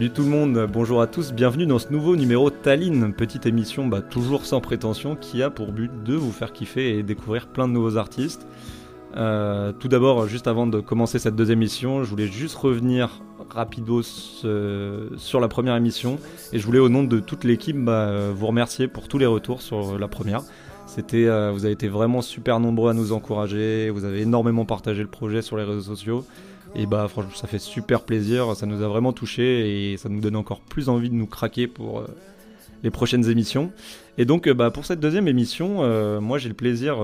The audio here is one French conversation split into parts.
Salut tout le monde, bonjour à tous, bienvenue dans ce nouveau numéro Tallinn, petite émission bah, toujours sans prétention qui a pour but de vous faire kiffer et découvrir plein de nouveaux artistes. Euh, tout d'abord, juste avant de commencer cette deuxième émission, je voulais juste revenir rapidos euh, sur la première émission et je voulais au nom de toute l'équipe bah, vous remercier pour tous les retours sur la première. C'était, euh, vous avez été vraiment super nombreux à nous encourager, vous avez énormément partagé le projet sur les réseaux sociaux. Et bah franchement ça fait super plaisir, ça nous a vraiment touché et ça nous donne encore plus envie de nous craquer pour euh, les prochaines émissions. Et donc euh, bah, pour cette deuxième émission, euh, moi j'ai le plaisir,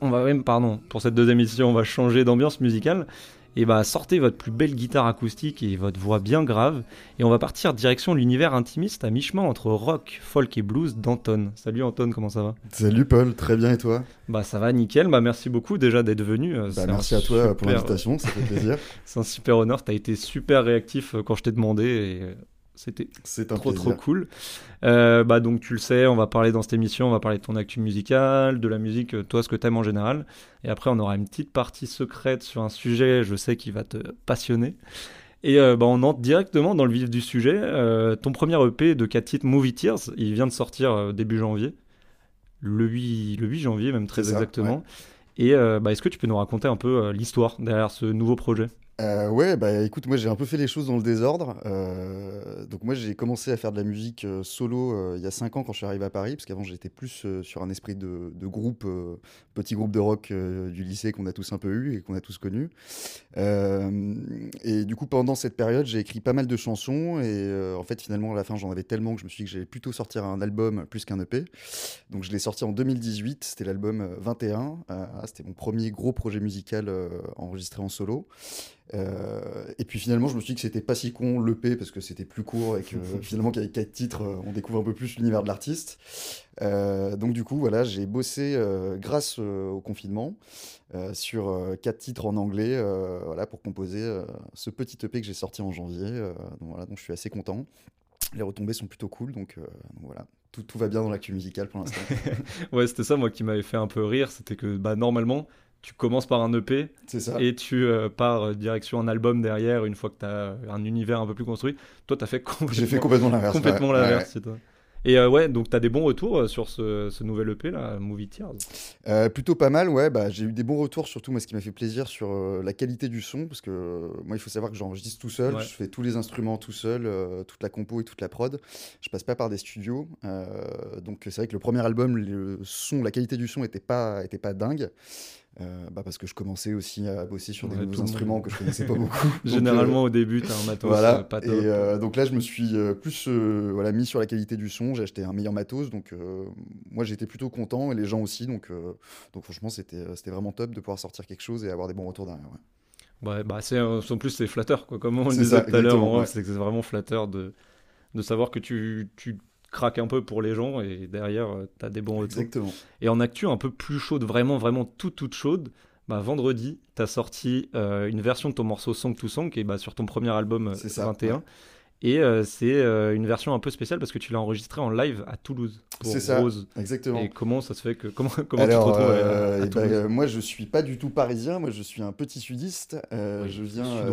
on va même pardon, pour cette deuxième émission on va changer d'ambiance musicale et bah sortez votre plus belle guitare acoustique et votre voix bien grave et on va partir direction l'univers intimiste à mi-chemin entre rock, folk et blues d'Anton. Salut Anton, comment ça va? Salut Paul, très bien et toi? Bah ça va nickel, bah merci beaucoup déjà d'être venu. Euh, bah, merci à toi pour l'invitation, ça fait plaisir. C'est un super honneur, t'as été super réactif euh, quand je t'ai demandé et euh, c'était trop trop cool. Euh, bah donc tu le sais, on va parler dans cette émission, on va parler de ton actu musical, de la musique, euh, toi ce que t'aimes en général. Et après on aura une petite partie secrète sur un sujet, je sais qui va te passionner. Et euh, bah, on entre directement dans le vif du sujet. ton premier EP de 4 titres, Movie Tears, il vient de sortir début janvier. Le 8, le 8 janvier même très exactement. Et bah, est-ce que tu peux nous raconter un peu l'histoire derrière ce nouveau projet? Euh, ouais, bah écoute, moi j'ai un peu fait les choses dans le désordre. Euh, donc moi j'ai commencé à faire de la musique euh, solo il y a 5 ans quand je suis arrivé à Paris, parce qu'avant j'étais plus sur un esprit de, de groupe, petit groupe de rock du lycée qu'on a tous un peu eu et qu'on a tous connu. et du coup pendant cette période j'ai écrit pas mal de chansons et en fait finalement à la fin j'en avais tellement que je me suis dit que j'allais plutôt sortir un album plus qu'un EP. Donc je l'ai sorti en 2018, c'était l'album 21. c'était mon premier gros projet musical enregistré en solo. Euh, et puis finalement, je me suis dit que c'était pas si con l'EP parce que c'était plus court et que finalement, qu'avec quatre titres, euh, on découvre un peu plus l'univers de l'artiste. Euh, donc, du coup, voilà, j'ai bossé grâce au confinement sur quatre titres en anglais voilà, pour composer ce petit EP que j'ai sorti en janvier. donc, voilà, donc je suis assez content. Les retombées sont plutôt cool, donc, voilà, tout, tout, va bien dans l'actu musicale pour l'instant. ouais, c'était ça, moi, qui m'avait fait un peu rire. C'était que bah, normalement, tu commences par un EP et tu euh, pars euh, direction un album derrière une fois que tu as un univers un peu plus construit. Toi, tu as fait complètement, J'ai fait complètement l'inverse. Complètement l'inverse, toi. Et euh, ouais, donc tu as des bons retours sur ce, ce, nouvel EP, là, Movie Tears? Plutôt pas mal, ouais. Bah, j'ai eu des bons retours, surtout moi, ce qui m'a fait plaisir sur la qualité du son, parce que moi, il faut savoir que j'enregistre tout seul, je fais tous les instruments tout seul, toute la compo et toute la prod. Je passe pas par des studios. donc c'est vrai que le premier album, le son, la qualité du son était pas, était pas dingue. Euh, bah parce que je commençais aussi à bosser sur des nouveaux instruments que je connaissais pas beaucoup. Généralement, euh, au début, tu as un matos voilà. Euh, pas top. Et donc là, je me suis plus voilà, mis sur la qualité du son. J'ai acheté un meilleur matos. Donc moi, j'étais plutôt content et les gens aussi. Donc, donc franchement, c'était vraiment top de pouvoir sortir quelque chose et avoir des bons retours derrière. Ouais. bah, en plus, c'est flatteur. Quoi. Comme on le disait tout à l'heure, c'est vraiment flatteur de, de savoir que tu, tu craque un peu pour les gens et derrière, euh, tu as des bons retours. Exactement. Et en actu un peu plus chaude, vraiment, vraiment toute, toute chaude, bah, vendredi, tu as sorti euh, une version de ton morceau Song to Song qui est bah, sur ton premier album 21. Euh, et euh, c'est euh, une version un peu spéciale parce que tu l'as enregistré en live à Toulouse. C'est ça, exactement. Et comment ça se fait que comment, comment tu te retrouves à, euh, ben, Moi, je suis pas du tout parisien. Moi, je suis un petit sudiste. je viens,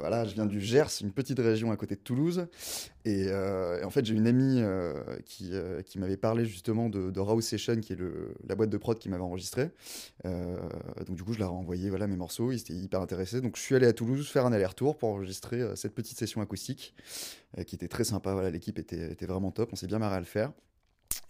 voilà, je viens du Gers, une petite région à côté de Toulouse. Et, en fait, j'ai une amie qui, qui m'avait parlé justement de, de Raw Session, qui est le, la boîte de prod qui m'avait enregistré. donc du coup, je leur ai envoyé voilà mes morceaux. Ils étaient hyper intéressés. Donc je suis allé à Toulouse faire un aller-retour pour enregistrer cette petite session acoustique. Euh, qui était très sympa. Voilà, l'équipe était, était vraiment top. On s'est bien marré à le faire.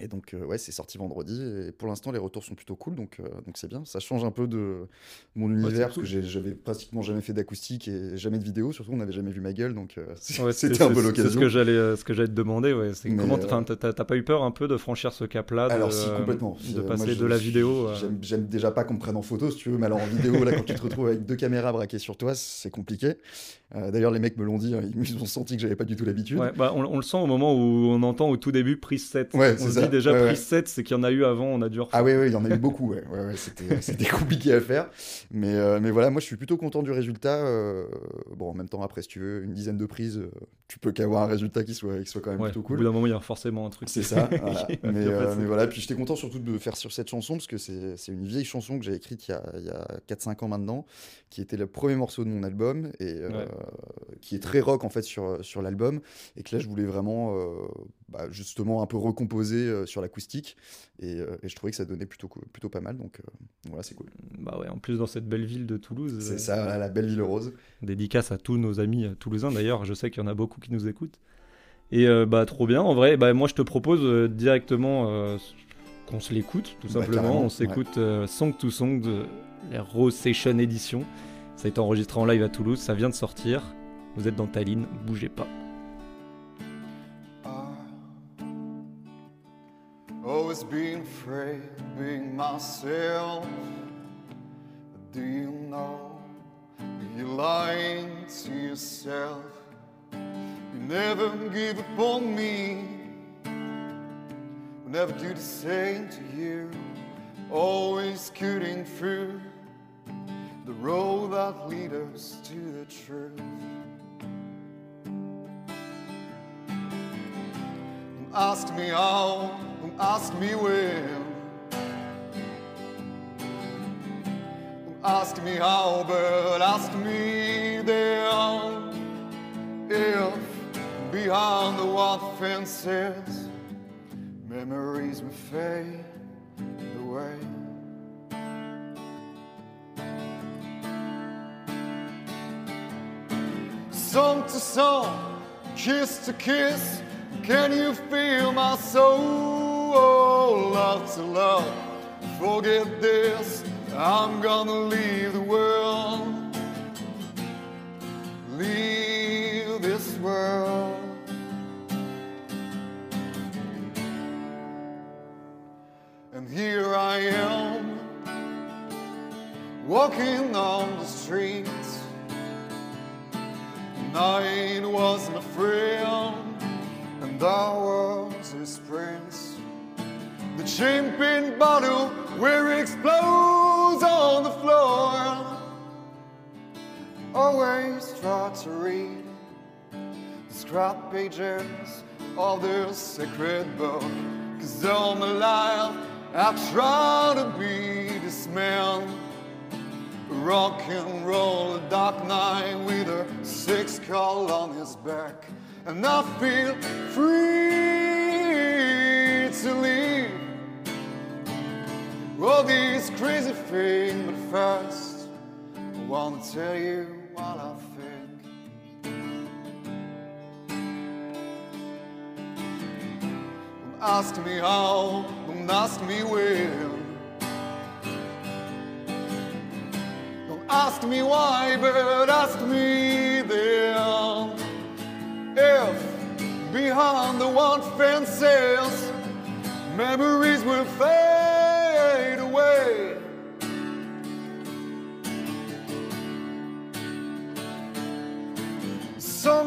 Et donc, euh, ouais, c'est sorti vendredi. Et pour l'instant, les retours sont plutôt cool. Donc, euh, donc c'est bien. Ça change un peu de mon univers. parce que j'avais pratiquement jamais fait d'acoustique et jamais de vidéo. Surtout, on n'avait jamais vu ma gueule. Donc, c'était un peu l'occasion. C'est ce que j'allais ce que j'allais te demander. Ouais. comment t'as pas eu peur un peu de franchir ce cap-là Alors, si, complètement. De passer de la vidéo. J'aime déjà pas qu'on me prenne en photo, si tu veux. Mais alors, en vidéo, là, quand tu te retrouves avec deux caméras braquées sur toi, c'est compliqué. D'ailleurs, les mecs me l'ont dit. Hein, ils ont senti que j'avais pas du tout l'habitude. Bah, on, le sent au moment où on entend au tout début prise 7. Ouais, on se dit déjà ouais, preset, c'est qu'il y en a eu avant, on a dû Ah oui, il y en a eu beaucoup, ouais. c'était compliqué à faire. Mais, euh, mais voilà, moi je suis plutôt content du résultat. Euh, bon, en même temps, après, si tu veux une dizaine de prises, euh, tu peux qu'avoir un résultat qui soit, qui soit quand même plutôt cool. Au bout d'un moment, il y a forcément un truc. C'est ça. mais, mais, voilà, puis j'étais content surtout de faire sur cette chanson, parce que c'est une vieille chanson que j'ai écrite il y a, il y a 4-5 ans maintenant, qui était le premier morceau de mon album, et qui est très rock en fait sur, sur l'album, et que là je voulais vraiment bah, justement un peu recomposer sur l'acoustique, et, et, je trouvais que ça donnait plutôt, plutôt pas mal, donc voilà, c'est cool. Bah ouais, en plus dans cette belle ville de Toulouse. C'est ça, la belle ville rose. Dédicace à tous nos amis toulousains d'ailleurs, je sais qu'il y en a beaucoup qui nous écoutent. Et bah trop bien, en vrai, bah, moi je te propose directement qu'on se l'écoute, tout bah, simplement. On s'écoute Song to Song de la Rose Session Edition. Ça a été enregistré en live à Toulouse, ça vient de sortir. Vous êtes dans Tallinn, bougez pas. Always been afraid being myself. Do you know you're lying to yourself? You never give up on me. Will never do the same to you. Always cutting through the road that leads us to the truth. Ask me how, ask me when. Ask me how, but ask me then. If behind the white fences, memories will fade away. song to song, kiss to kiss. Can you feel my soul? Love to love, forget this. I'm gonna leave the world, leave this world. And here I am, walking on the streets night was my friend, and I was his prince. The champagne bottle where it explodes on the floor. Always try to read the scrap pages of this sacred book. Cause all my life I try to be this man rock and roll, a dark night with a six call on his back. And I feel free all these crazy things. But first, I want to tell you what I think. Don't ask me how, don't ask me when. Don't ask me why, but ask me then. If behind the one fences, memories will fade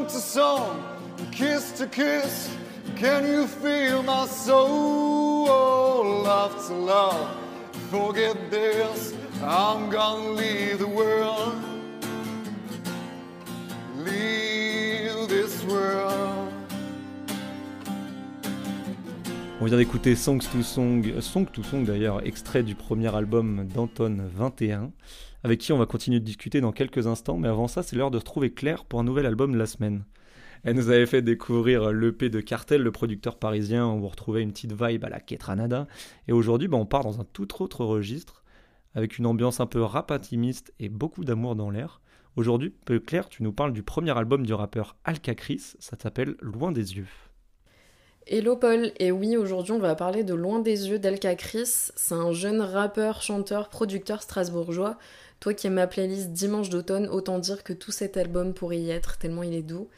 Song to song, kiss to kiss, can you feel my soul? Love to love, forget this. I'm gonna leave the world, leave this world. On vient d'écouter Songs to Song, Song to Song d'ailleurs, extrait du premier album d'Anton 21, avec qui on va continuer de discuter dans quelques instants, mais avant ça, c'est l'heure de retrouver Claire pour un nouvel album de la semaine. Elle nous avait fait découvrir l'EP de Cartel, le producteur parisien, où on retrouvait une petite vibe à la Ketranada, et aujourd'hui, bah, on part dans un tout autre registre avec une ambiance un peu rap intimiste et beaucoup d'amour dans l'air. Aujourd'hui, Claire, tu nous parles du premier album du rappeur Alcacris, ça s'appelle Loin des yeux. Hello Paul, et oui, aujourd'hui on va parler de Loin des yeux d'Alcacris. C'est un jeune rappeur, chanteur, producteur strasbourgeois. Toi qui aimes ma playlist Dimanche d'automne, autant dire que tout cet album pourrait y être, tellement il est doux.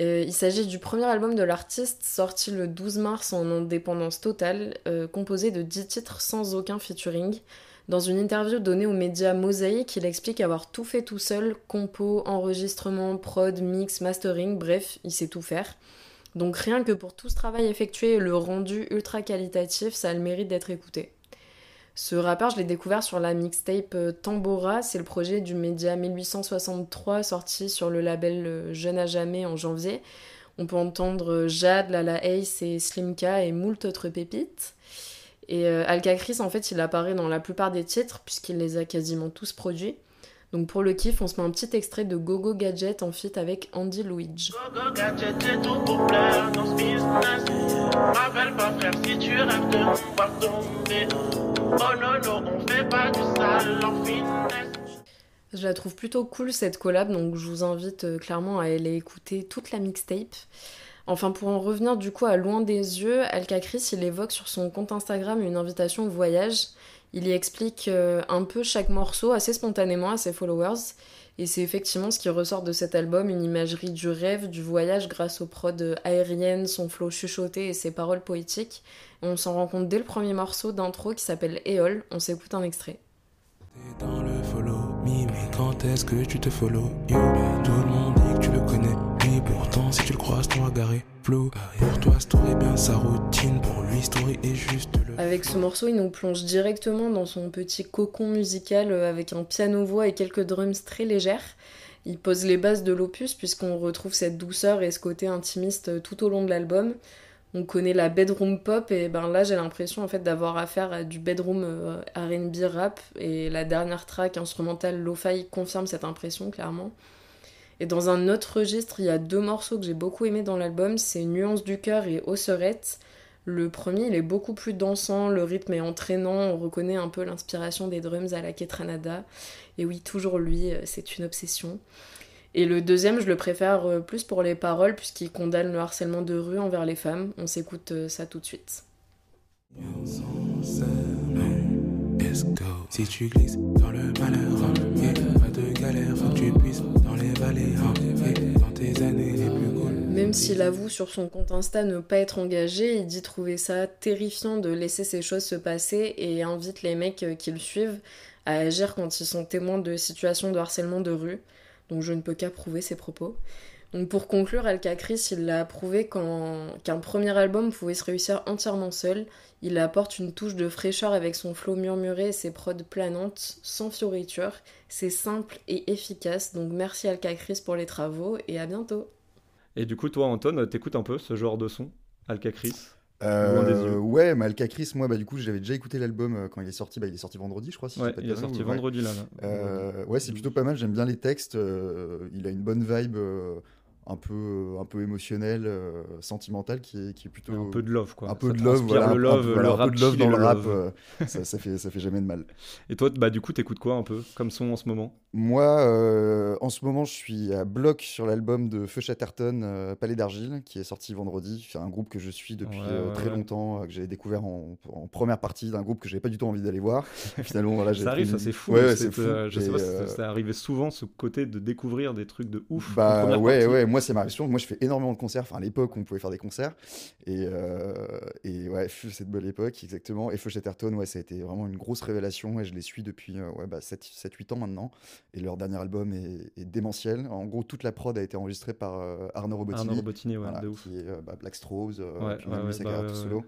Euh, il s'agit du premier album de l'artiste sorti le 12 mars en indépendance totale, euh, composé de 10 titres sans aucun featuring. Dans une interview donnée aux médias Mosaïque, il explique avoir tout fait tout seul, compo, enregistrement, prod, mix, mastering, bref, il sait tout faire. Donc rien que pour tout ce travail effectué et le rendu ultra qualitatif, ça a le mérite d'être écouté. Ce rappeur, je l'ai découvert sur la mixtape euh, Tambora, c'est le projet du média 1863 sorti sur le label euh, Jeune à jamais en janvier. On peut entendre euh, Jade, Lala Ace et Slimka et moult autres pépites. Et Alcacris, en fait, il apparaît dans la plupart des titres puisqu'il les a quasiment tous produits. Donc pour le kiff, on se met un petit extrait de Gogo Gadget en feat avec Andy Luigi. Gogo. Oh. Je la trouve plutôt cool cette collab, donc je vous invite euh, clairement à aller écouter toute la mixtape. Enfin, pour en revenir du coup à Loin des yeux, Alcacris, il évoque sur son compte Instagram une invitation au voyage. Il y explique euh, un peu chaque morceau assez spontanément à ses followers. Et c'est effectivement ce qui ressort de cet album, une imagerie du rêve, du voyage grâce aux prods aériennes, son flow chuchoté et ses paroles poétiques. on s'en rend compte dès le premier morceau d'intro qui s'appelle Éole. On s'écoute un extrait. Dans pourtant si tu le Avec ce morceau, il nous plonge directement dans son petit cocon musical euh, avec un piano-voix et quelques drums très légères. Il pose les bases de l'opus puisqu'on retrouve cette douceur et ce côté intimiste euh, tout au long de l'album. On connaît la bedroom pop et ben là j'ai l'impression en fait d'avoir affaire à du bedroom euh, R&B rap et la dernière track instrumentale lo-fi confirme cette impression clairement. Et dans un autre registre, il y a deux morceaux que j'ai beaucoup aimés dans l'album, c'est Nuance du cœur et Osserette. Le premier, il est beaucoup plus dansant, le rythme est entraînant, on reconnaît un peu l'inspiration des drums à la Ketranada. Et oui, toujours lui, euh, c'est une obsession. Et le deuxième, je le préfère euh, plus pour les paroles, puisqu'il condamne le harcèlement de rue envers les femmes. On s'écoute euh, ça tout de suite. Même s'il avoue sur son compte Insta ne pas être engagé, il dit trouver ça terrifiant de laisser ces choses se passer et invite les mecs euh, qui le suivent à agir quand ils sont témoins de situations de harcèlement de rue. Donc je ne peux qu'approuver ses propos. Donc pour conclure, Alcacris, il l'a prouvé qu'un premier album pouvait se réussir entièrement seul. Il apporte une touche de fraîcheur avec son flow murmuré et ses prods planantes, sans fioriture. C'est simple et efficace, donc merci Alcacris pour les travaux et à bientôt. Et du coup, toi, Anton, t'écoutes un peu ce genre de son, Alcacris euh, ouais, mais Alcacris, moi, bah, du coup, j'avais déjà écouté l'album euh, quand il est sorti. Bah, il est sorti vendredi, je crois. ouais, il est sorti vendredi, là. Euh, ouais, c'est plutôt pas mal. J'aime bien les textes. il a une bonne vibe un peu un peu émotionnel euh, sentimental qui est, qui est plutôt un peu de love quoi. un peu de love voilà, le love, un, le peu de love dans le rap euh, ça, ça, fait ça fait jamais de mal. Et toi bah du coup t'écoutes quoi un peu comme son en ce moment? Moi euh, en ce moment je suis à bloc sur l'album de Feu Chatterton Palais d'argile qui est sorti vendredi. C'est un groupe que je suis depuis très longtemps que j'ai découvert en, en, première partie d'un groupe que j'avais pas du tout envie d'aller voir. Finalement voilà ça arrive ça c'est fou, ouais, fou. je sais pas ça arrivait souvent ce côté de découvrir des trucs de ouf bah ouais ouais moi c'est ma réaction. Moi, je fais énormément de concerts. Enfin, à l'époque, on pouvait faire des concerts. Et, euh, et ouais, cette belle époque, exactement. Et Feu Chatterton, ouais, ça a été vraiment une grosse révélation. Et je les suis depuis euh, ouais, bah, 7-8 ans maintenant. Et leur dernier album est, démentiel. En gros, toute la prod a été enregistrée par euh, Arnaud Robotini. Arnaud Robotini, ouais, de ouf. Qui est bah, Black Strobes, ouais, puis même sa carrière tout solo.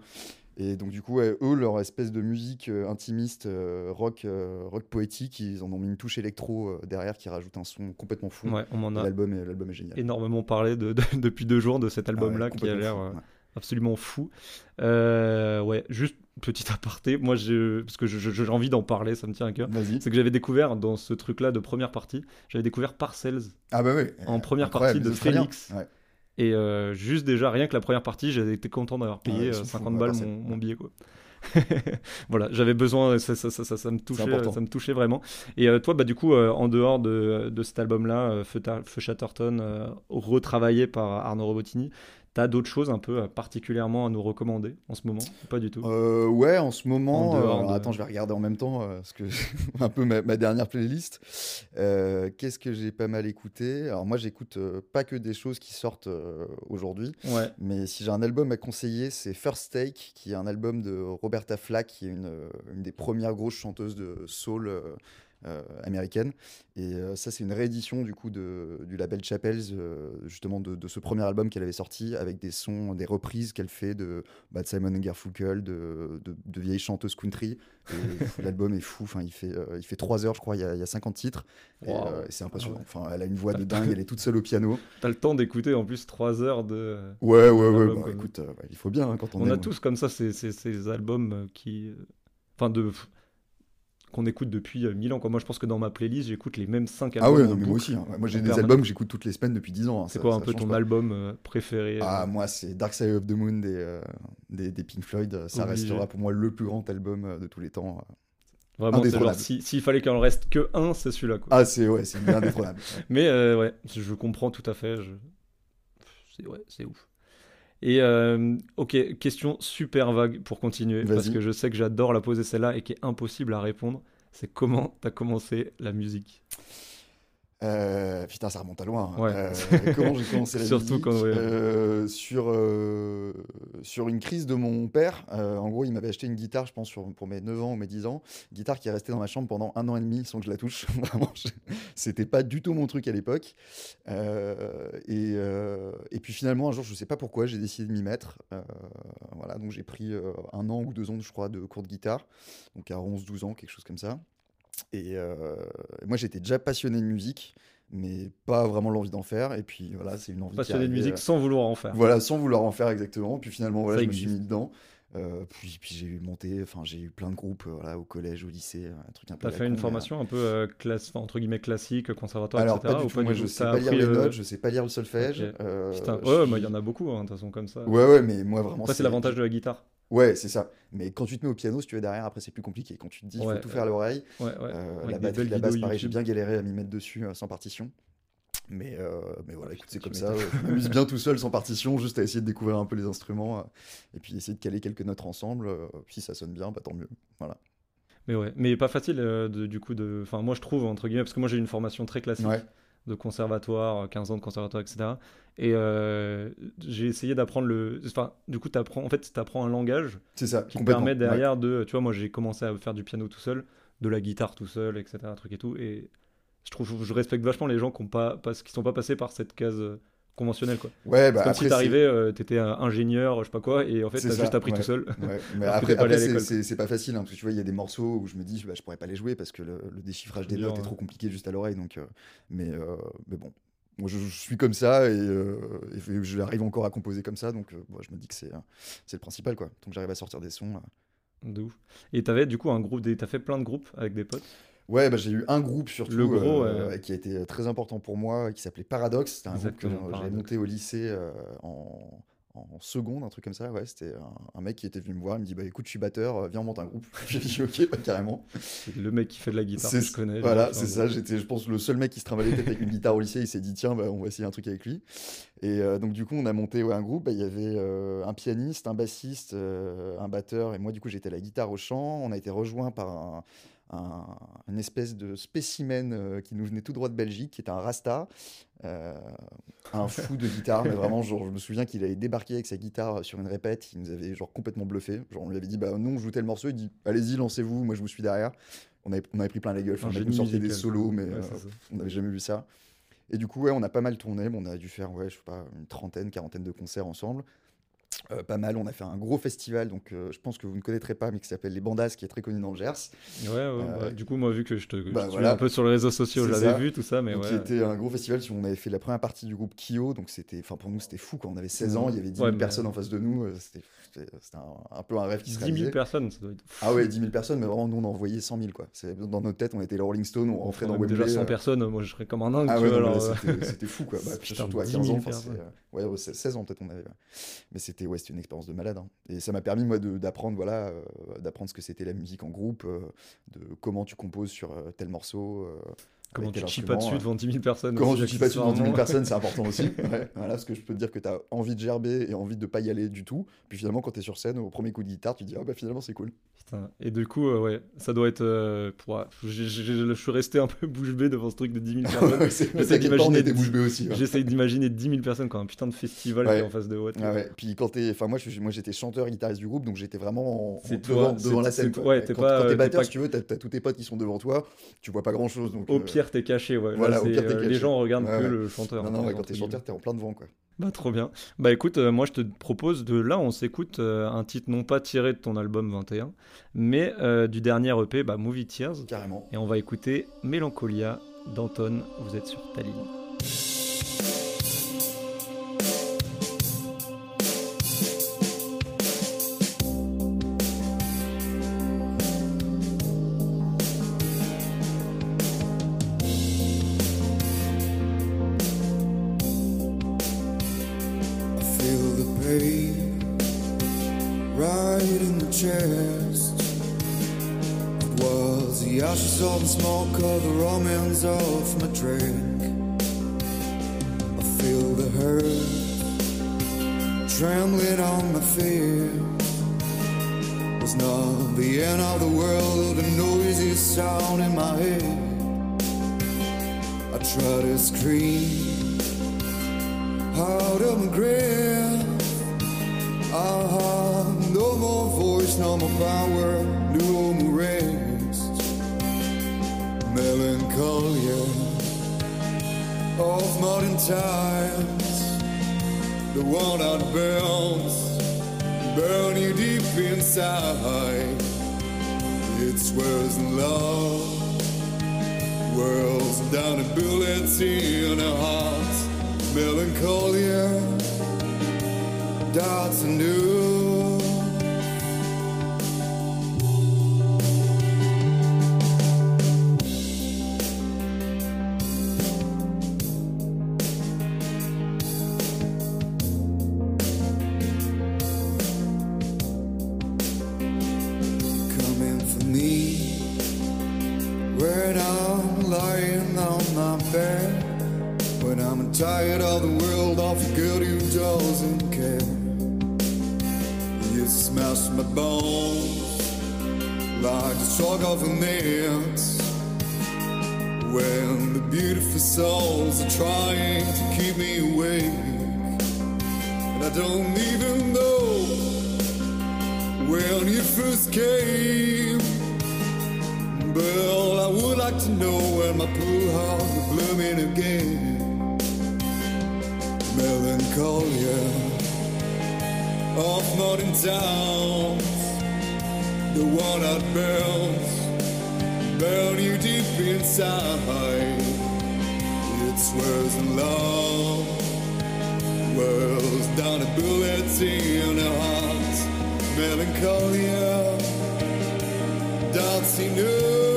Et donc, du coup, eux, leur espèce de musique euh, intimiste, euh, rock, euh, rock poétique, ils en ont mis une touche électro derrière qui rajoute un son complètement fou. Ouais, on m'en a l'album est, l'album est génial. énormément parlé de, depuis deux jours de cet ah album-là qui a l'air absolument fou. ouais, juste petit aparté, moi, je, parce que j'ai envie d'en parler, ça me tient à cœur. C'est que j'avais découvert dans ce truc-là de première partie, j'avais découvert Parcells. Ah bah oui. En première partie de Phoenix. Et euh, juste déjà, rien que la première partie, j'avais été content d'avoir payé 50 euh, balles mon, billet. Quoi. voilà, j'avais besoin, ça, ça, ça, ça, me touchait, ça me touchait vraiment. Et euh, toi, bah, du coup, en dehors de, de cet album-là, Feu, Feu Chatterton, retravaillé par Arnaud Robotini, T'as d'autres choses un peu euh, particulièrement à nous recommander en ce moment Pas du tout? Euh, Ouais, en ce moment. Euh, attends, je vais regarder en même temps, parce que un peu ma, dernière playlist. Qu'est-ce que j'ai pas mal écouté? Alors, moi, j'écoute pas que des choses qui sortent aujourd'hui. Ouais. Mais si j'ai un album à conseiller, c'est First Take, qui est un album de Roberta Flack, qui est une, une des premières grosses chanteuses de soul américaine. Et ça, c'est une réédition du coup de, du label Chapels, justement de, ce premier album qu'elle avait sorti avec des sons, des reprises qu'elle fait de, bah, de Simon Garfunkel, de, de, vieilles chanteuses country. L'album est fou. Enfin, il fait, il fait 3 heures, je crois. Il y a, il y a 50 titres. Et, c'est impressionnant. Ah enfin, elle a une voix de dingue. Elle est toute seule au piano. T'as le temps d'écouter en plus 3 heures de. Ouais, ouais, ouais. Bah, écoute, il faut bien hein, quand on. On a tous comme ça ces, ces, ces albums qui, enfin de qu'on écoute depuis 1000 euh, ans. Quoi. Moi, je pense que dans ma playlist, j'écoute les mêmes 5 albums. Ah mais moi aussi. Hein. Moi, j'ai des albums que j'écoute toutes les semaines depuis 10 ans. Hein. C'est quoi un peu ton album euh, préféré Ah, euh moi, c'est Dark Side of the Moon des, des, des, Pink Floyd. Ça restera pour moi le plus grand album de tous les temps. Vraiment, s'il si, fallait qu'il en reste que un, c'est celui-là. Ah, c'est ouais, c'est bien indétrônable. mais ouais, je comprends tout à fait. Je... C'est ouais, ouf. Et ok, question super vague pour continuer, parce que je sais que j'adore la poser celle-là et qui est impossible à répondre. C'est comment tu as commencé la musique? Euh, putain, ça remonte à loin. Hein. Euh, comment j'ai commencé la Surtout musique quand, euh, sur, sur une crise de mon père. en gros, il m'avait acheté une guitare, je pense, pour mes 9 ans ou mes 10 ans. Guitare qui est restée dans ma chambre pendant un an et demi sans que je la touche. Vraiment, c'était pas du tout mon truc à l'époque. et, et puis finalement, un jour, je sais pas pourquoi, j'ai décidé de m'y mettre. voilà, donc j'ai pris un an ou deux ans, je crois, de cours de guitare. Donc à 11-12 ans, quelque chose comme ça. Et euh, moi, j'étais déjà passionné de musique, mais pas vraiment l'envie d'en faire. Et puis voilà, c'est une envie. Passionné de musique sans vouloir en faire. Voilà, sans vouloir en faire exactement. Puis finalement, voilà, je me suis mis dedans. Euh, puis, puis j'ai monté, enfin j'ai eu plein de groupes euh, voilà, au collège, au lycée, un truc un peu. T'as fait une formation un peu classe, entre guillemets classique, conservatoire, Alors, etc. Pas du tout. moi, je sais pas lire les notes, je sais pas lire le solfège. Putain, ouais, il y en a beaucoup, hein, de toute façon comme ça. Ouais, ouais, mais moi vraiment. c'est l'avantage de la guitare. Ouais, c'est ça. Mais quand tu te mets au piano, si tu veux derrière, après c'est plus compliqué. Quand tu te dis, il faut tout faire à l'oreille. Euh, la batterie, la basse, pareil, j'ai bien galéré à m'y mettre dessus euh, sans partition. Mais, euh, mais voilà, écoute, c'est comme ça. je m'amuse bien tout seul, sans partition, juste à essayer de découvrir un peu les instruments et puis essayer de caler quelques notes ensemble. si ça sonne bien, bah, tant mieux. Voilà. Mais ouais, mais pas facile du coup de. Enfin, moi je trouve, entre guillemets, parce que moi j'ai une formation très classique de conservatoire, 15 ans de conservatoire, etc. Et euh, j'ai essayé d'apprendre le. Enfin, du coup, apprends, en fait, tu apprends un langage ça, qui permet derrière de. Tu vois, moi, j'ai commencé à faire du piano tout seul, de la guitare tout seul, etc. Truc et tout. Et je trouve, je respecte vachement les gens qui ne pas, qui sont pas passés par cette case conventionnel quoi. Ouais, bah comme si t'arrivais, euh, t'étais ingénieur, je sais pas quoi, et en fait t'as juste appris tout seul. Ouais. Mais après, après c'est pas facile, hein, parce que tu vois, il y a des morceaux où je me dis, bah, je pourrais pas les jouer parce que le, déchiffrage des notes est trop compliqué juste à l'oreille, donc. Euh, mais, euh, mais bon. Moi, je, suis comme ça et, et j'arrive encore à composer comme ça, donc je me dis que c'est le principal, quoi. Donc j'arrive à sortir des sons. De ouf. Et t'avais du coup un groupe, t'as fait plein de groupes avec des potes? Ouais, bah, j'ai eu un groupe surtout euh, qui a été très important pour moi, qui s'appelait Paradox. C'était un groupe que j'avais monté au lycée euh, en, en, seconde, un truc comme ça. Ouais, c'était un, mec qui était venu me voir, il me dit bah écoute, je suis batteur, euh, viens on monte un groupe. J'ai dit ok, pas carrément. Le mec qui fait de la guitare, que je connais. Voilà, c'est ça. J'étais, je pense, le seul mec qui se travaillait avec une guitare au lycée. Il s'est dit tiens, bah, on va essayer un truc avec lui. Et donc du coup, on a monté ouais, un groupe. Bah, il y avait un pianiste, un bassiste, un batteur, et moi du coup j'étais la guitare au chant. On a été rejoint par un un, une espèce de spécimen euh, qui nous venait tout droit de Belgique, qui était un Rasta, euh, un fou de guitare, mais vraiment, genre, je me souviens qu'il avait débarqué avec sa guitare sur une répète, il nous avait genre complètement bluffé. Genre, on lui avait dit, bah non, joue tel morceau, il dit, allez-y, lancez-vous, moi je vous suis derrière. On avait, on avait pris plein la gueule, enfin, on sortait des solos, mais euh, on n'avait jamais vu ça. Et du coup, ouais, on a pas mal tourné, on a dû faire, ouais, je sais pas, une trentaine, quarantaine de concerts ensemble. Euh, pas mal, on a fait un gros festival, donc euh, je pense que vous ne connaîtrez pas, mais qui s'appelle Les Bandas, qui est très connu dans le Gers. Ouais, ouais euh, bah, du coup, moi, vu que je te bah, un peu sur les réseaux sociaux, j'avais vu tout ça, mais donc, ouais. Qui était un gros festival, on avait fait la première partie du groupe Kyo, donc c'était, enfin pour nous, c'était fou quand on avait 16 ans, il y avait 10 000 personnes en face de nous, c'était c'était un, peu un rêve qui se 10 000 personnes, ça doit être fou. Ah ouais, 10 000 personnes, mais vraiment, nous, on en envoyait 100 000, quoi. Dans notre tête, on était les Rolling Stones, on rentrait dans Wembley. Déjà 100 personnes, moi, je serais comme un dingue, ah ouais, C'était fou, quoi. Bah, surtout à 15 ans, ouais, 16 ans, peut-être, on avait. Mais c'était ouais, une expérience de malade. Hein. Et ça m'a permis, moi, d'apprendre voilà, euh, d'apprendre ce que c'était la musique en groupe, euh, de comment tu composes sur euh, tel morceau. Comment tu chie pas dessus devant 10 000 personnes Comment tu chie pas dessus devant 10 000 personnes, c'est important aussi. voilà, parce que je peux te dire que tu as envie de gerber et envie de pas y aller du tout. Puis finalement, quand tu es sur scène, au premier coup de guitare, tu te dis, ah bah finalement, c'est cool. Et du coup, euh, ouais, ça doit être. Euh, pour... je suis resté un peu bouche bée devant ce truc de 10 000 personnes. J'essaie d'imaginer. bouche bée aussi. J'essaie d'imaginer 10 000 personnes quand un putain de festival qui est en face de Watt. Ah ouais. Puis quand t'es. Enfin, moi, moi j'étais chanteur guitariste du groupe, donc j'étais vraiment devant, devant la scène. Ouais, t'es quand, pas. Quand t'es batteur, si tu veux, t'as tous tes potes qui sont devant toi, tu vois pas grand chose. Donc, au euh, pire, t'es caché, ouais. Voilà, au pire, Les gens regardent que le chanteur. Non, non, quand t'es chanteur, t'es en plein devant, quoi. Bah trop bien. Bah écoute, euh, moi je te propose de là on s'écoute euh, un titre non pas tiré de ton album 21, mais euh, du dernier EP, bah, Movie Tears. Carrément. Et on va écouter Mélancolia d'Anton. Vous êtes sur Tallinn. Romance of my drink. I feel the hurt trembling on my feet. It's not the end of the world, the noisy sound in my head. I try to scream out of my grave. Ah, Have no more voice, no more power, no more rain melancholia of modern times. The one out burns, burn you deep inside. It's worse than love. Worlds down and bullets in our hearts. Melancholia, doubts and new. Trying to keep me awake, and I don't even know when you first came. But I would like to know when my poor heart will blooming again melancholia of modern towns. The one out burns, burn you deep inside it swears in love. Whirls down the bullets in the heart. Melancholia, dancing. Up.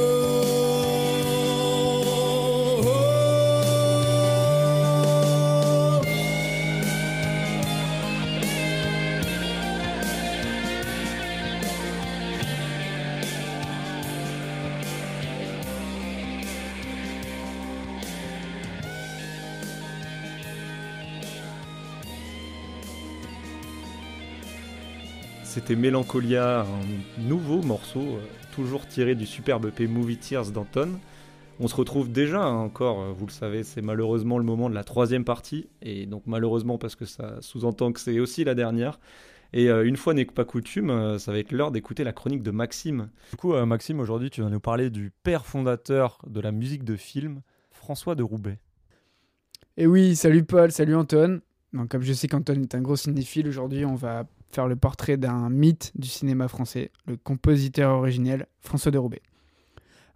C'était Mélancolia, un nouveau morceau, euh, toujours tiré du superbe EP Movie Tears d'Anton. On se retrouve déjà hein, encore, euh, vous le savez, c'est malheureusement le moment de la troisième partie, et donc malheureusement parce que ça sous-entend que c'est aussi la dernière. Et euh, une fois n'est pas coutume, ça va être l'heure d'écouter la chronique de Maxime. Du coup, Maxime, aujourd'hui, tu vas nous parler du père fondateur de la musique de film, François de Roubaix. Et oui, salut Paul, salut Anton. comme je sais qu'Anton est un gros cinéphile, aujourd'hui, on va faire le portrait d'un mythe du cinéma français, le compositeur originel François de Roubaix.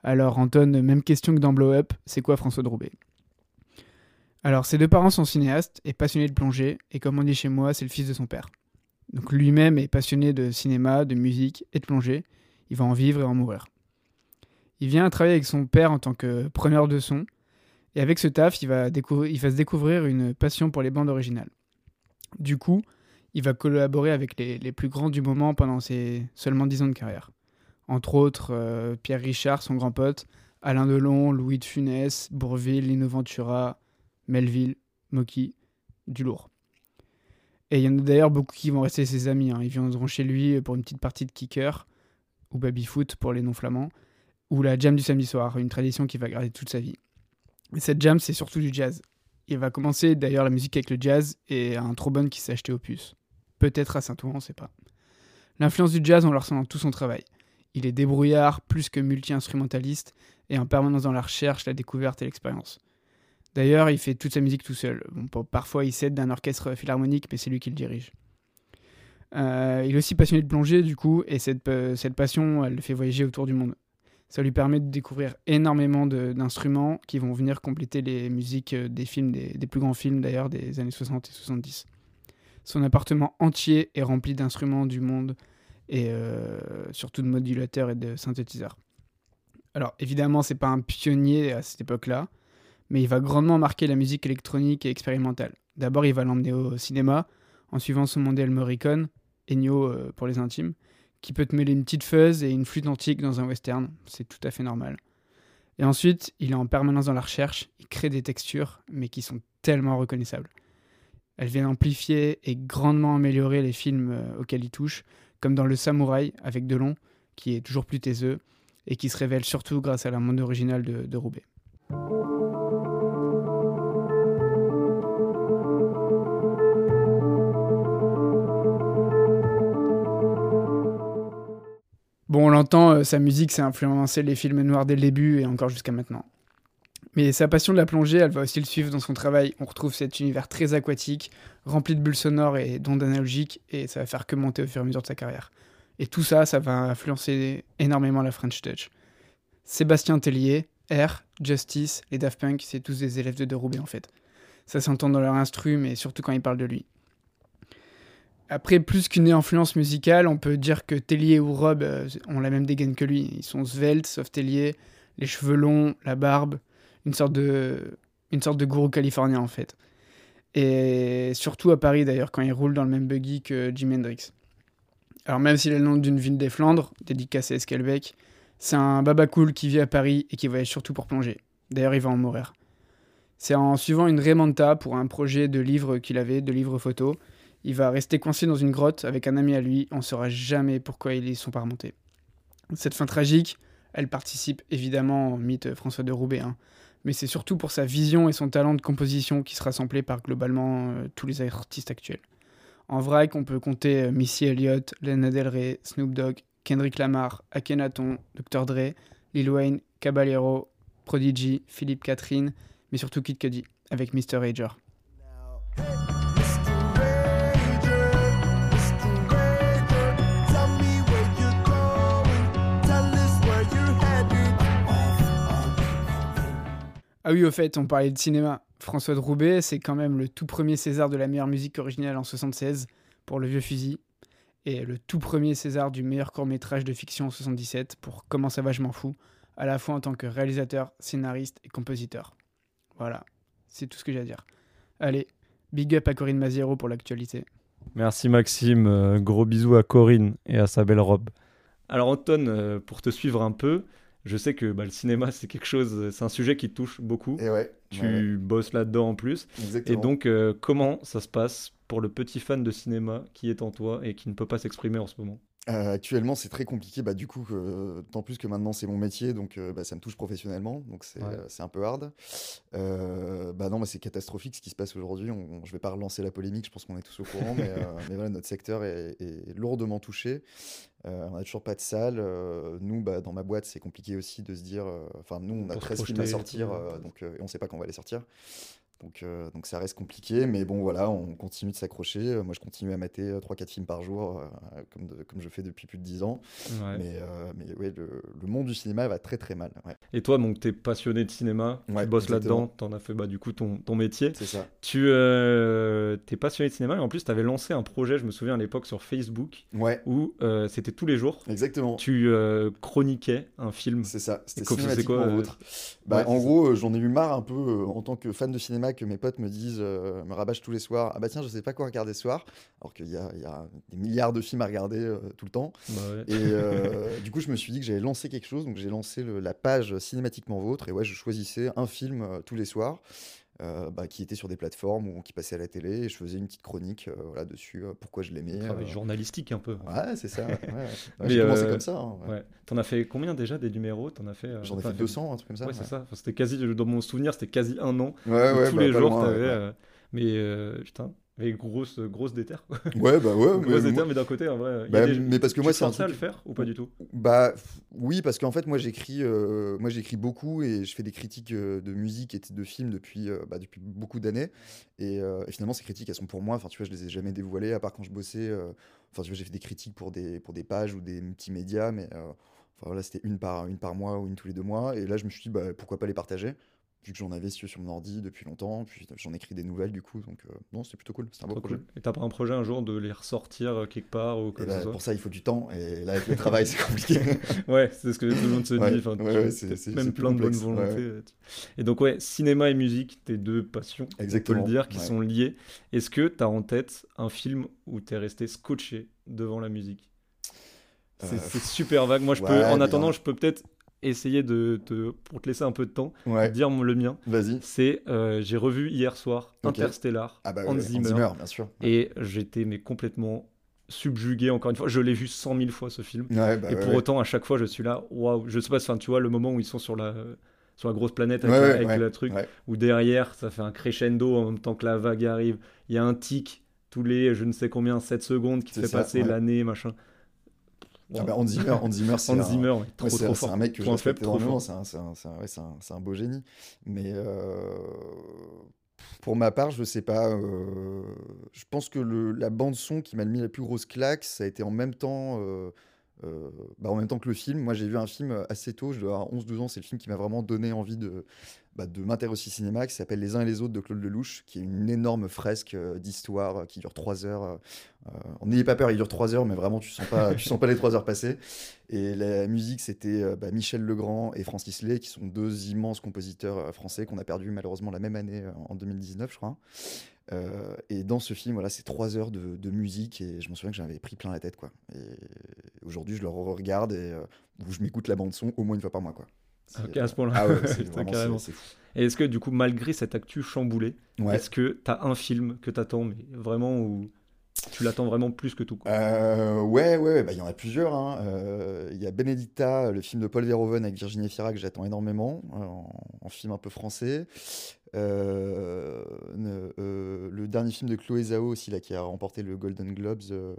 Alors Anton, même question que dans Blow Up, c'est quoi François de Roubaix? Alors ses deux parents sont cinéastes et passionnés de plongée, et comme on dit chez moi, c'est le fils de son père. Donc lui-même est passionné de cinéma, de musique et de plongée, il va en vivre et en mourir. Il vient travailler avec son père en tant que preneur de son, et avec ce taf, il va, il va se découvrir une passion pour les bandes originales. Du coup, il va collaborer avec les, plus grands du moment pendant ses seulement 10 ans de carrière. Entre autres, euh, Pierre Richard, son grand pote, Alain Delon, Louis de Funès, Bourville, Lino Ventura, Melville, Moki, du lourd. Et il y en a d'ailleurs beaucoup qui vont rester ses amis. Hein. Ils viendront chez lui pour une petite partie de kicker, ou baby-foot pour les non-flamands, ou la jam du samedi soir, une tradition qui va garder toute sa vie. Et cette jam, c'est surtout du jazz. Il va commencer d'ailleurs la musique avec le jazz et un trombone qui s'est acheté au puce. Peut-être à Saint-Ouen, on ne sait pas. L'influence du jazz, on le ressent dans tout son travail. Il est débrouillard, plus que multi-instrumentaliste, et en permanence dans la recherche, la découverte et l'expérience. D'ailleurs, il fait toute sa musique tout seul. parfois, il s'aide d'un orchestre philharmonique, mais c'est lui qui le dirige. Euh, il est aussi passionné de plongée, du coup, et cette, euh, cette passion, elle le fait voyager autour du monde. Ça lui permet de découvrir énormément d'instruments qui vont venir compléter les musiques euh, des films, des plus grands films d'ailleurs, des années 60 et 70. Son appartement entier est rempli d'instruments du monde et surtout de modulateurs et de synthétiseurs. Alors évidemment, c'est pas un pionnier à cette époque-là, mais il va grandement marquer la musique électronique et expérimentale. D'abord, il va l'emmener au cinéma en suivant son modèle Morricone, Ennio euh, pour les intimes, qui peut te mêler une petite fuzz et une flûte antique dans un western, c'est tout à fait normal. Et ensuite, il est en permanence dans la recherche, il crée des textures, mais qui sont tellement reconnaissables. Elles viennent amplifier et grandement améliorer les films euh, auxquels il touche, comme dans Le Samouraï avec Delon, qui est toujours plus taiseux, et qui se révèle surtout grâce à la monde originale de, de Roubaix. Bon, on l'entend, euh, sa musique, s'est influencé les films noirs dès le début et encore jusqu'à maintenant. Mais sa passion de la plongée, elle va aussi le suivre dans son travail. On retrouve cet univers très aquatique, rempli de bulles sonores et d'ondes analogiques, et ça va faire que monter au fur et à mesure de sa carrière. Et tout ça, ça va influencer énormément la French Touch. Sébastien Tellier, R, Justice, les Daft Punk, c'est tous des élèves de De en fait. Ça s'entend dans leur instru, mais surtout quand ils parlent de lui. Après, plus qu'une influence musicale, on peut dire que Tellier ou Rob euh, ont la même dégaine que lui. Ils sont sveltes, sauf Tellier, les cheveux longs, la barbe, une sorte de, une gourou californien en fait. Et surtout à Paris d'ailleurs, quand ils roulent dans le même buggy que Jimi Hendrix. Alors même s'il est le nom d'une ville des Flandres, dédicacé à Esquelbec, c'est un baba cool qui vit à Paris et qui voyage surtout pour plonger. D'ailleurs, il va en mourir. C'est en suivant une remanta pour un projet de livre qu'il avait, de livre photo, il va rester coincé dans une grotte avec un ami à lui. On ne saura jamais pourquoi ils y sont pas remontés. Cette fin tragique, elle participe évidemment au mythe François de Roubaix, hein. Mais c'est surtout pour sa vision et son talent de composition qui sera samplé par globalement euh, tous les artistes actuels. En vrai, qu'on peut compter euh, Missy Elliott, Lana Del Rey, Snoop Dogg, Kendrick Lamar, Akhenaton, Dr. Dre, Lil Wayne, Caballero, Prodigy, Philippe Catherine, mais surtout Kid Cudi avec Mr. Rager. Ah oui, au fait, on parlait de cinéma. François de Roubaix, c'est quand même le tout premier César de la meilleure musique originale en 76 pour Le Vieux Fusil, et le tout premier César du meilleur court-métrage de fiction en 77 pour Comment ça va, je m'en fous, à la fois en tant que réalisateur, scénariste et compositeur. Voilà, c'est tout ce que j'ai à dire. Allez, big up à Corinne Maziero pour l'actualité. Merci Maxime, euh, gros bisous à Corinne et à sa belle robe. Alors Anton, euh, pour te suivre un peu, je sais que bah, le cinéma, c'est quelque chose, c'est un sujet qui te touche beaucoup. Et ouais. Tu bosses là-dedans en plus. Exactement. Et donc, euh, comment ça se passe pour le petit fan de cinéma qui est en toi et qui ne peut pas s'exprimer en ce moment? Euh, actuellement, c'est très compliqué, bah, du coup, euh, tant plus que maintenant c'est mon métier, donc euh, bah, ça me touche professionnellement, donc c'est un peu hard. bah non, c'est catastrophique ce qui se passe aujourd'hui. Je vais pas relancer la polémique, je pense qu'on est tous au courant, mais, mais, voilà, notre secteur est, lourdement touché. on n'a toujours pas de salle. nous, bah, dans ma boîte, c'est compliqué aussi de se dire. Enfin, nous, on a 13 films à sortir, donc, et on ne sait pas quand on va les sortir. Donc, euh, donc ça reste compliqué, mais bon voilà, on continue de s'accrocher. Euh, moi je continue à mater 3-4 euh, films par jour, comme, comme je fais depuis plus de 10 ans. Mais, mais ouais, le, le, monde du cinéma va très très mal. Et toi, donc tu es passionné de cinéma, tu bosses là-dedans, tu en as fait bah, du coup ton, ton métier. C'est ça. Tu es passionné de cinéma et en plus tu avais lancé un projet, je me souviens à l'époque sur Facebook, où c'était tous les jours. Exactement. Tu chroniquais un film. C'est ça, c'était quoi, quoi bah, En gros, j'en ai eu marre un peu en tant que fan de cinéma que mes potes me disent, me rabâchent tous les soirs, ah bah tiens, je sais pas quoi regarder ce soir, alors qu'il y, y a, des milliards de films à regarder tout le temps. Bah et du coup, je me suis dit que j'allais lancer quelque chose, donc j'ai lancé la page cinématiquement vôtre, et ouais, je choisissais un film tous les soirs. Euh, bah, qui était sur des plateformes ou qui passait à la télé et je faisais une petite chronique euh, voilà, dessus, euh, pourquoi je l'aimais. Travail journalistique un peu. Ouais, c'est ça. Ouais. J'ai commencé comme ça. Hein, ouais. T'en as fait combien déjà des numéros? En as fait J'en ai fait 200, un truc comme ça. Ouais, c'est ça. c'était quasi, dans mon souvenir, c'était quasi un an. tous bah, les jours, t'avais. mais putain, mais grosse, grosse déterre. Ouais, bah ouais. grosse déterre, mais d'un côté, en vrai. Bah, Mais parce que moi, c'est un truc... à le faire ou pas du tout? Bah oui, parce qu'en fait, moi, j'écris, euh, moi, j'écris beaucoup et je fais des critiques euh, de musique et de films depuis, euh, bah, depuis beaucoup d'années. Et, finalement, ces critiques, elles sont pour moi. Enfin, tu vois, je les ai jamais dévoilées, à part quand je bossais. Enfin, tu vois, j'ai fait des critiques pour des, pour des pages ou des multimédias, mais. Enfin, voilà, c'était une par, une par mois ou une tous les deux mois. Et là, je me suis dit, bah, pourquoi pas les partager? Vu que j'en avais sur mon ordi depuis longtemps, puis j'en écris des nouvelles du coup, donc euh, non, c'était plutôt cool, c'était un beau projet. Et t'as pas un projet un jour de les ressortir euh, quelque part ou quoi bah, Pour ça, il faut du temps, et là, avec le travail, c'est compliqué. ouais, c'est ce que tout le monde se dit, enfin, ouais, c'est, même plein de bonne volonté. Et donc, ouais, cinéma et musique, tes deux passions, Exactement, on peut le dire, qui sont liées. Est-ce que t'as en tête un film où t'es resté scotché devant la musique? C'est, euh, super vague. Moi, je peux, en attendant, je peux peut-être essayer de te, pour te laisser un peu de temps, dire le mien. Vas-y. C'est euh, j'ai revu hier soir Interstellar, ah bah Hans, Zimmer, bien sûr. Et j'étais mais complètement subjugué encore une fois. Je l'ai vu cent mille fois ce film. Bah et pour autant, à chaque fois, je suis là, waouh. Je sais pas, enfin, tu vois, le moment où ils sont sur la sur la grosse planète avec, le truc, où derrière, ça fait un crescendo en même temps que la vague arrive. Il y a un tic tous les je ne sais combien 7 secondes qui te fait passer l'année machin ah bah, Hans Zimmer, Hans Zimmer, c'est un, Zimmer, trop, trop fort. un mec que je respecte énormément, c'est un, un, un, beau génie. Mais euh, pour ma part, je sais pas. Euh, je pense que le, la bande-son qui m'a mis la plus grosse claque, ça a été en même temps. Euh, bah en même temps que le film, moi j'ai vu un film assez tôt, je dois avoir 11-12 ans, c'est le film qui m'a vraiment donné envie de, bah, de m'intéresser au cinéma qui s'appelle Les uns et les autres de Claude Lelouch, qui est une énorme fresque euh, d'histoire euh, qui dure trois heures. Euh, N'ayez pas peur, il dure trois heures, mais vraiment tu sens pas, tu sens pas les trois heures passer. Et la musique, c'était bah, Michel Legrand et Francis Lay, qui sont deux immenses compositeurs français qu'on a perdu malheureusement la même année en 2019, je crois. Et dans ce film, voilà, c'est trois heures de, de, musique et je me souviens que j'avais pris plein la tête, quoi. Et aujourd'hui, je le regarde et je m'écoute la bande son au moins une fois par mois, quoi. Ok, à ce point-là. Ah ouais, c'est carrément. fou. Et est-ce que du coup, malgré cette actu chamboulée, est-ce que tu as un film que tu attends, mais vraiment, ou tu l'attends vraiment plus que tout euh, Ouais, ouais, bah, il y en a plusieurs. Hein. Euh, il y a Benedicta, le film de Paul Verhoeven avec Virginie Fira que j'attends énormément, en, en, film un peu français. Euh, euh, le dernier film de Chloé Zhao aussi, là, qui a remporté le Golden Globes, euh,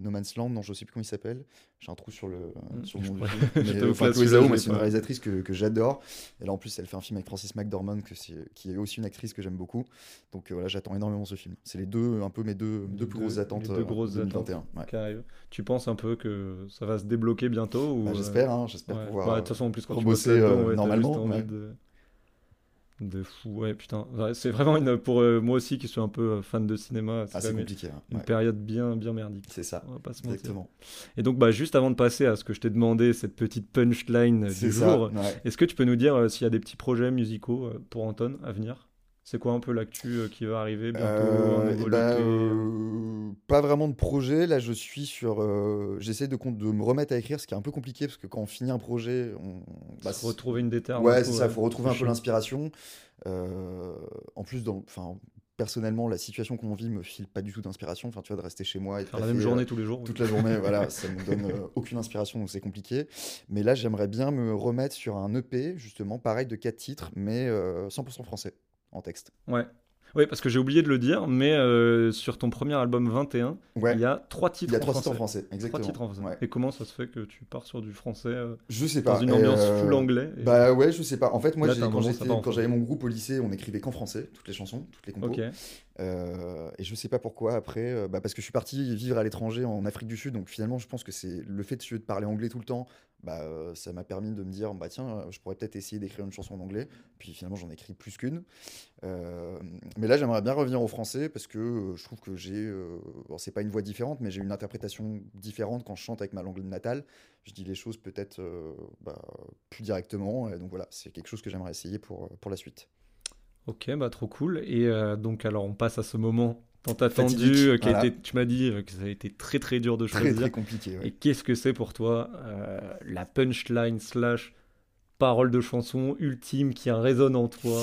No Man's Land, non, je sais plus comment il s'appelle. J'ai un trou sur le hmm, sur mon Chloé Zhao, c'est une réalisatrice que, que j'adore. Et là, en plus, elle fait un film avec Francis McDormand, que qui est aussi une actrice que j'aime beaucoup. Donc voilà, j'attends énormément ce film. C'est les deux, un peu mes deux, deux plus grosses attentes. deux grosses 2021. Attentes Tu penses un peu que ça va se débloquer bientôt ou... Bah, j'espère, hein, j'espère pouvoir. Bah, de toute façon, en plus, quand tu normalement. De fou, ouais, putain. C'est vraiment une, pour euh, moi aussi qui suis un peu euh, fan de cinéma. C'est ah, compliqué. Hein. Une période bien, bien merdique. C'est ça. On va pas se Exactement. Et donc, bah, juste avant de passer à ce que je t'ai demandé, cette petite punchline du jour, est-ce que tu peux nous dire euh, s'il y a des petits projets musicaux pour Anton à venir? C'est quoi un peu l'actu euh, qui va arriver bientôt euh, ben, euh, Pas vraiment de projet. Là, je suis sur. J'essaie de, de me remettre à écrire, ce qui est un peu compliqué parce que quand on finit un projet, on. Bah, retrouver une déterre. Ouais, c'est ça. Il faut retrouver un peu l'inspiration. en plus, dans, enfin, personnellement, la situation qu'on vit me file pas du tout d'inspiration. Enfin, tu vois, de rester chez moi et faire la même journée tous les jours. Toute la journée, voilà, ça me donne aucune inspiration, donc c'est compliqué. Mais là, j'aimerais bien me remettre sur un EP, justement, pareil de quatre titres, mais 100% français en texte. Ouais. Oui, parce que j'ai oublié de le dire, mais euh, sur ton premier album 21, il y a trois titres, il y a trois titres en français. Exactement. Trois titres en français. Et comment ça se fait que tu pars sur du français euh, Je sais pas. Dans une ambiance euh, full anglais Bah ouais, je sais pas. En fait, moi, quand j'avais mon groupe au lycée, on écrivait qu'en français, toutes les chansons, toutes les compos. et je sais pas pourquoi après, bah parce que je suis parti vivre à l'étranger en Afrique du Sud, donc finalement, je pense que c'est le fait de parler anglais tout le temps bah, euh, ça m'a permis de me dire bah tiens euh, je pourrais peut-être essayer d'écrire une chanson en anglais. Puis finalement j'en ai écrit plus qu'une. Euh, mais là j'aimerais bien revenir au français parce que je trouve que j'ai bon, c'est pas une voix différente mais j'ai une interprétation différente quand je chante avec ma langue natale. Je dis les choses peut-être bah, plus directement. Et donc voilà c'est quelque chose que j'aimerais essayer pour, pour la suite. Ok, bah trop cool. Et donc alors on passe à ce moment tant attendu, qui a été, tu m'as dit que ça a été très très dur de choisir. Très très compliqué. Et qu'est-ce que c'est pour toi la punchline slash parole de chanson ultime qui résonne en toi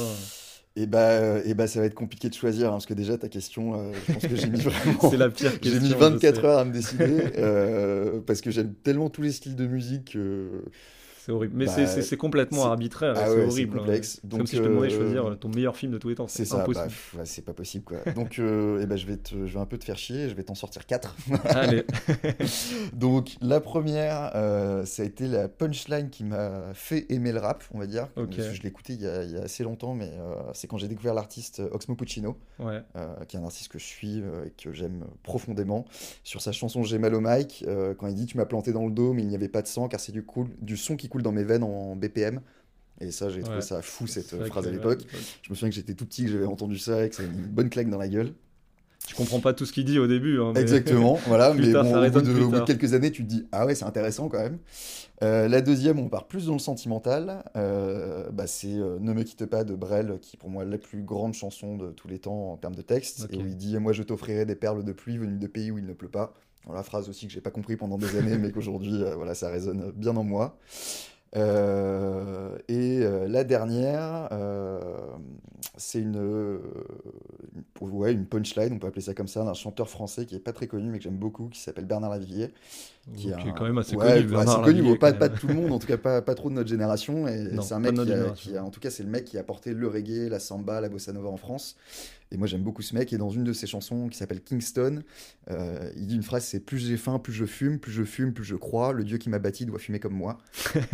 et bah, et bah, ça va être compliqué de choisir, hein, parce que déjà, ta question, euh, je pense que j'ai mis vraiment. C'est la pire question. J'ai mis 24 heures à me décider, euh, parce que j'aime tellement tous les styles de musique que c'est horrible. Mais bah, c'est complètement arbitraire. Ah c'est horrible. Hein. complexe. Donc, comme si je te demandais de choisir euh, ton meilleur film de tous les temps. C'est ça. Bah, c'est pas possible. Quoi. Donc, euh, eh ben, je, vais te, je vais un peu te faire chier. Je vais t'en sortir quatre. Allez. Donc, la première, euh, ça a été la punchline qui m'a fait aimer le rap, on va dire. je l'ai écouté il y, a, il y, a, assez longtemps, mais c'est quand j'ai découvert l'artiste Oxmo Puccino, ouais. qui est un artiste que je suis et que j'aime profondément. Sur sa chanson J'ai mal au mic, quand il dit Tu m'as planté dans le dos, mais il n'y avait pas de sang, car c'est du, cool, du son qui coule dans mes veines en BPM. Et ça, j'ai trouvé ça fou, cette phrase à l'époque. Je me souviens que j'étais tout petit, que j'avais entendu ça et que avait une bonne claque dans la gueule. Tu comprends pas tout ce qu'il dit au début. Hein, Exactement, voilà. mais bon, au, bout de, quelques années, tu te dis Ah ouais, c'est intéressant quand même. Euh, la deuxième, on part plus dans le sentimental. Euh, bah, c'est euh, Ne me quitte pas de Brel, qui pour moi est la plus grande chanson de tous les temps en termes de texte. Et où il dit Moi, je t'offrirai des perles de pluie venues de pays où il ne pleut pas. Voilà, phrase aussi que j'ai pas compris pendant des années, mais qu'aujourd'hui, voilà, ça résonne bien en moi. Euh, et euh, la dernière, euh, c'est une, une, ouais, une punchline, on peut appeler ça comme ça, d'un chanteur français qui est pas très connu mais que j'aime beaucoup, qui s'appelle Bernard Lavillier. Qui, est quand même assez connu. Assez connu, pas, pas, de tout le monde, en tout cas pas, pas trop de notre génération. Et c'est un mec qui a, en tout cas, c'est le mec qui a porté le reggae, la samba, la bossa nova en France. Et moi, j'aime beaucoup ce mec. Et dans une de ses chansons qui s'appelle Kingston, euh, il dit une phrase c'est plus j'ai faim, plus je fume, plus je fume, plus je crois. Le Dieu qui m'a bâti doit fumer comme moi.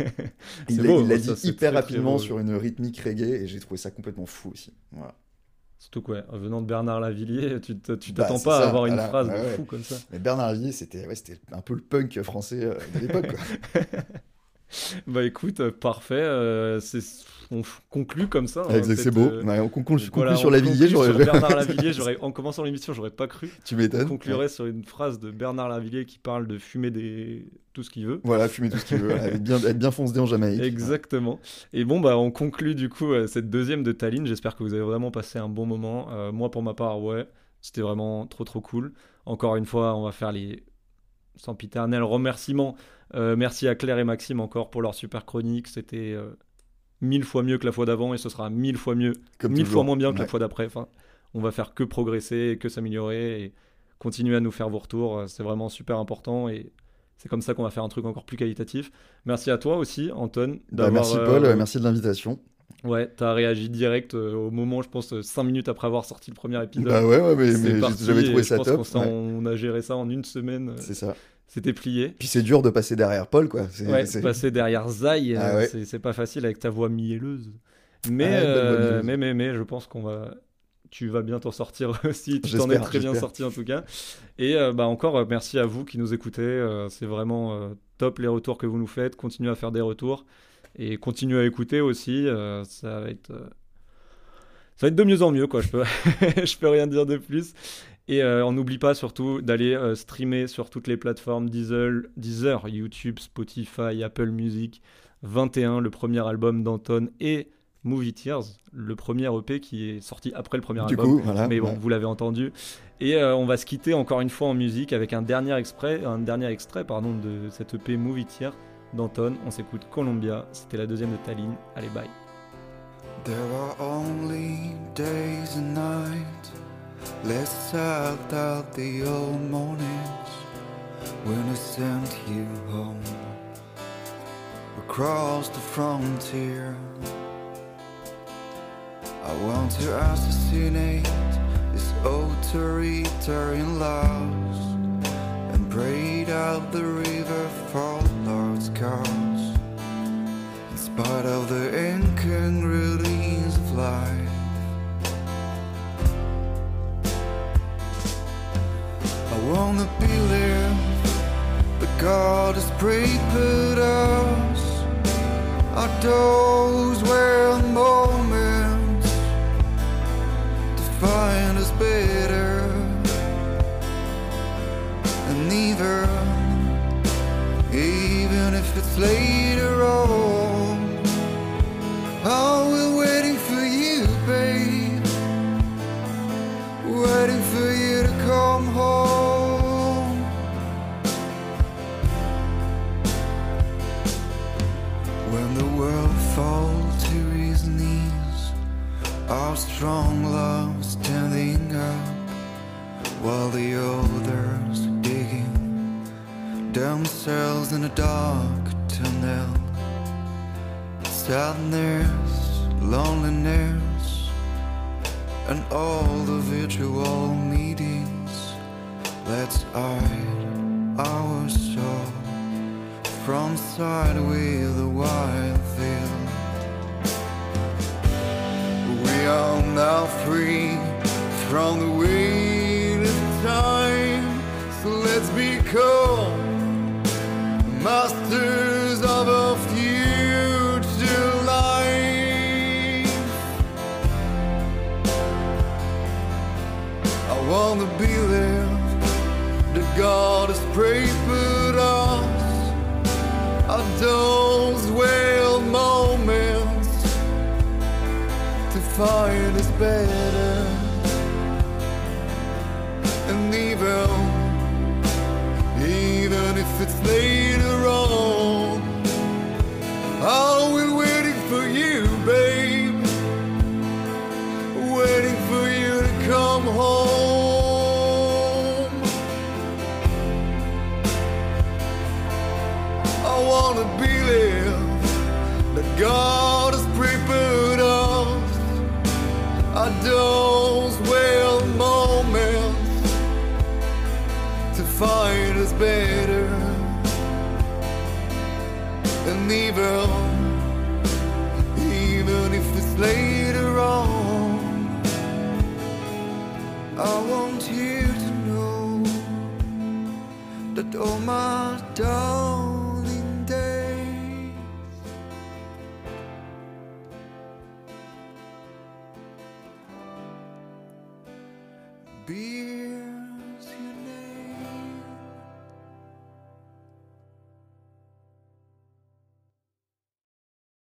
il l'a dit hyper rapidement sur une rythmique reggae et j'ai trouvé ça complètement fou aussi. Voilà. Surtout quoi, venant de Bernard Lavillier, tu bah, t'attends pas à avoir une phrase de fou comme ça. Mais Bernard Lavillier, c'était ouais, un peu le punk français euh, de l'époque. bah écoute, euh, parfait. c'est on conclut comme ça. Hein, c'est beau. Euh, on conclut, sur Lavillier. Sur Bernard Lavillier, en commençant l'émission, j'aurais pas cru. Tu m'étonnes. On conclurait sur une phrase de Bernard Lavillier qui parle de fumer des... tout ce qu'il veut. Voilà, fumer tout ce qu'il veut. être, bien, être bien foncé en Jamaïque. Exactement. Et bon, bah, on conclut du coup euh, cette deuxième de Tallinn. J'espère que vous avez vraiment passé un bon moment. Euh, moi, pour ma part, ouais, c'était vraiment trop trop cool. Encore une fois, on va faire les sempiternels remerciements. merci à Claire et Maxime encore pour leur super chronique. C'était mille fois mieux que la fois d'avant et ce sera mille fois mieux, mille fois moins bien que la fois d'après. Enfin, on va faire que progresser, que s'améliorer et continuer à nous faire vos retours. C'est vraiment super important et c'est comme ça qu'on va faire un truc encore plus qualitatif. Merci à toi aussi, Anton. Bah, merci Paul, euh, merci de l'invitation. Ouais, t'as réagi direct euh, au moment, je pense, 5 minutes après avoir sorti le premier épisode. Bah ouais, ouais mais, j'avais trouvé ça top. On, a géré ça en une semaine. Euh, c'est ça. C'était plié. Puis c'est dur de passer derrière Paul, quoi. Ouais, passer derrière Zai, ah euh, c'est pas facile avec ta voix mielleuse. Mais, euh, mais, mais, mais, je pense qu'on va. Tu vas bien t'en sortir aussi. Tu t'en es très bien sorti en tout cas. Et euh, bah, encore merci à vous qui nous écoutez. c'est vraiment top les retours que vous nous faites. Continuez à faire des retours et continuez à écouter aussi. ça va être ça va être de mieux en mieux, quoi. Je peux, je peux rien dire de plus. Et euh, on n'oublie pas surtout d'aller euh, streamer sur toutes les plateformes Deezer, Deezer, YouTube, Spotify, Apple Music. 21, le premier album d'Anton et Movie Tears, le premier EP qui est sorti après le premier album. mais bon, vous l'avez entendu. Et euh, on va se quitter encore une fois en musique avec un dernier extrait, un dernier extrait pardon, de cette EP Movie Tears d'Anton. On s'écoute Columbia, c'était la deuxième de Tallinn. Allez, bye. There are only days and nights. Let's talk out the old mornings when I sent you home across the frontier. I want to assassinate this authoritarian laws and braid out the river for Lord's cause. In spite of the incongruities of life. Wanna believe that God has prayed prepared us. Our those were moments to find us better, and even even if it's later on, I will strong love standing up while the others digging themselves in a dark tunnel. Sadness, loneliness, and all the virtual meetings. Let's hide our soul from sight with the wild field. We are now free from the weight of time, so let's become masters of our future life. I wanna be there, the God has for us. Are those well find is better and evil, even if it's later oh my darling.